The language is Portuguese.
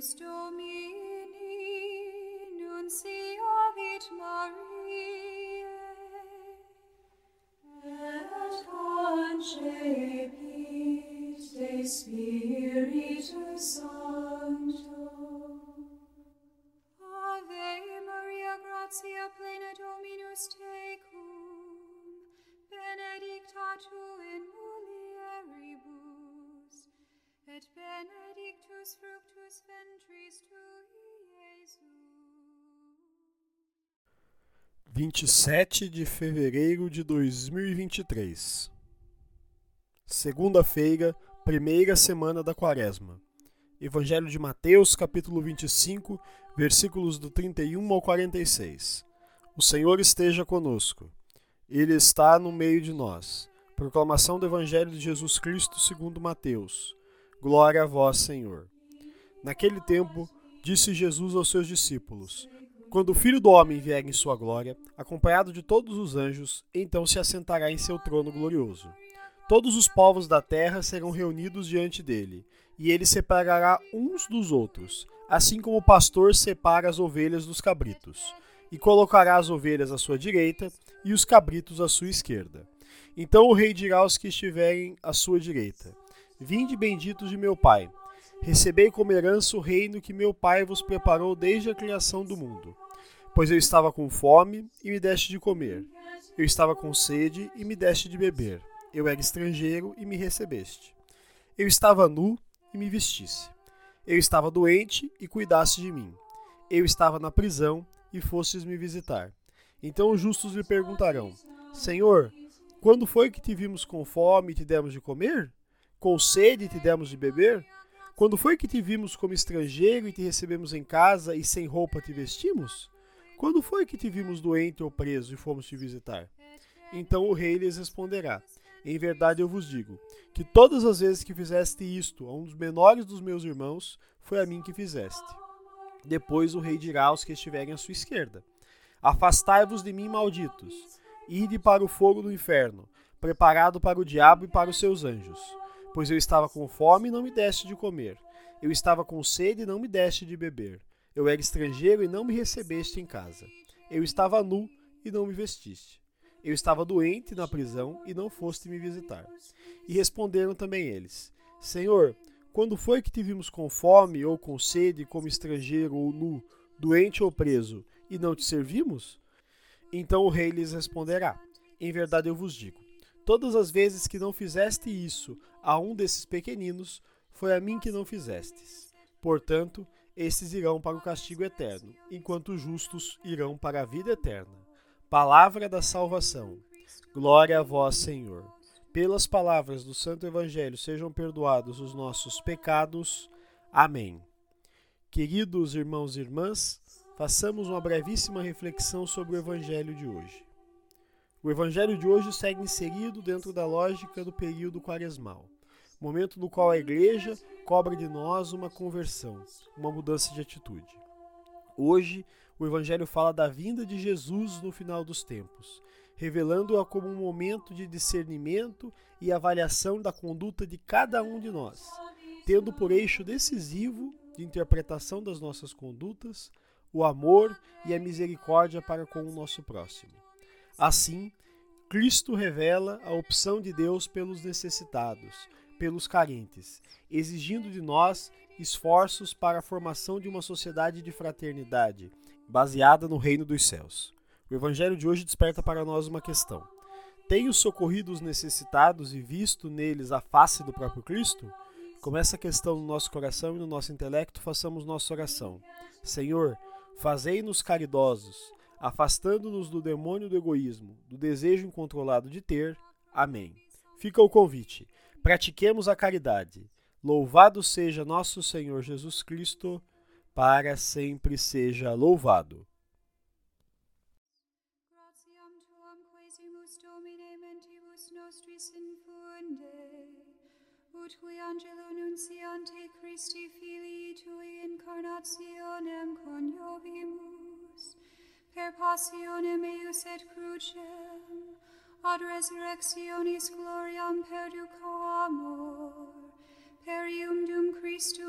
stole me benedictus fructus ventris tui, Iesus. 27 de fevereiro de 2023. Segunda-feira, primeira semana da Quaresma. Evangelho de Mateus, capítulo 25, versículos do 31 ao 46. O Senhor esteja conosco. Ele está no meio de nós. Proclamação do Evangelho de Jesus Cristo segundo Mateus. Glória a vós, Senhor. Naquele tempo, disse Jesus aos seus discípulos: quando o Filho do Homem vier em sua glória, acompanhado de todos os anjos, então se assentará em seu trono glorioso. Todos os povos da terra serão reunidos diante dele, e ele separará uns dos outros, assim como o pastor separa as ovelhas dos cabritos, e colocará as ovelhas à sua direita e os cabritos à sua esquerda. Então o rei dirá aos que estiverem à sua direita: Vinde benditos de meu Pai Recebei como herança o reino que meu Pai vos preparou desde a criação do mundo. Pois eu estava com fome e me deste de comer. Eu estava com sede e me deste de beber. Eu era estrangeiro e me recebeste. Eu estava nu e me vestisse. Eu estava doente e cuidaste de mim. Eu estava na prisão e fostes me visitar. Então os justos lhe perguntarão: Senhor, quando foi que te vimos com fome e te demos de comer? Com sede e te demos de beber? Quando foi que te vimos como estrangeiro e te recebemos em casa e sem roupa te vestimos? Quando foi que te vimos doente ou preso e fomos te visitar? Então o rei lhes responderá: Em verdade eu vos digo, que todas as vezes que fizeste isto a um dos menores dos meus irmãos, foi a mim que fizeste. Depois o rei dirá aos que estiverem à sua esquerda: Afastai-vos de mim, malditos, ide para o fogo do inferno, preparado para o diabo e para os seus anjos. Pois eu estava com fome e não me deste de comer. Eu estava com sede e não me deste de beber. Eu era estrangeiro e não me recebeste em casa. Eu estava nu e não me vestiste. Eu estava doente na prisão e não foste me visitar. E responderam também eles: Senhor, quando foi que te vimos com fome ou com sede, como estrangeiro ou nu, doente ou preso, e não te servimos? Então o rei lhes responderá: Em verdade eu vos digo Todas as vezes que não fizeste isso a um desses pequeninos, foi a mim que não fizestes. Portanto, estes irão para o castigo eterno, enquanto os justos irão para a vida eterna. Palavra da salvação. Glória a vós, Senhor. Pelas palavras do Santo Evangelho sejam perdoados os nossos pecados. Amém. Queridos irmãos e irmãs, façamos uma brevíssima reflexão sobre o Evangelho de hoje. O evangelho de hoje segue inserido dentro da lógica do período quaresmal, momento no qual a igreja cobra de nós uma conversão, uma mudança de atitude. Hoje, o evangelho fala da vinda de Jesus no final dos tempos, revelando-a como um momento de discernimento e avaliação da conduta de cada um de nós, tendo por eixo decisivo de interpretação das nossas condutas o amor e a misericórdia para com o nosso próximo. Assim, Cristo revela a opção de Deus pelos necessitados, pelos carentes, exigindo de nós esforços para a formação de uma sociedade de fraternidade, baseada no reino dos céus. O Evangelho de hoje desperta para nós uma questão: Tenho socorrido os necessitados e visto neles a face do próprio Cristo? Com essa questão no nosso coração e no nosso intelecto, façamos nossa oração. Senhor, fazei-nos caridosos, afastando-nos do demônio do egoísmo, do desejo incontrolado de ter. Amém. Fica o convite. Pratiquemos a caridade. Louvado seja nosso Senhor Jesus Cristo, para sempre seja louvado. Ut qui angelo nunciante Christi filii tui incarnationem coniovimus, per passionem eius et crucem, ad resurrectionis gloriam perduco amor, Perium dum Christum.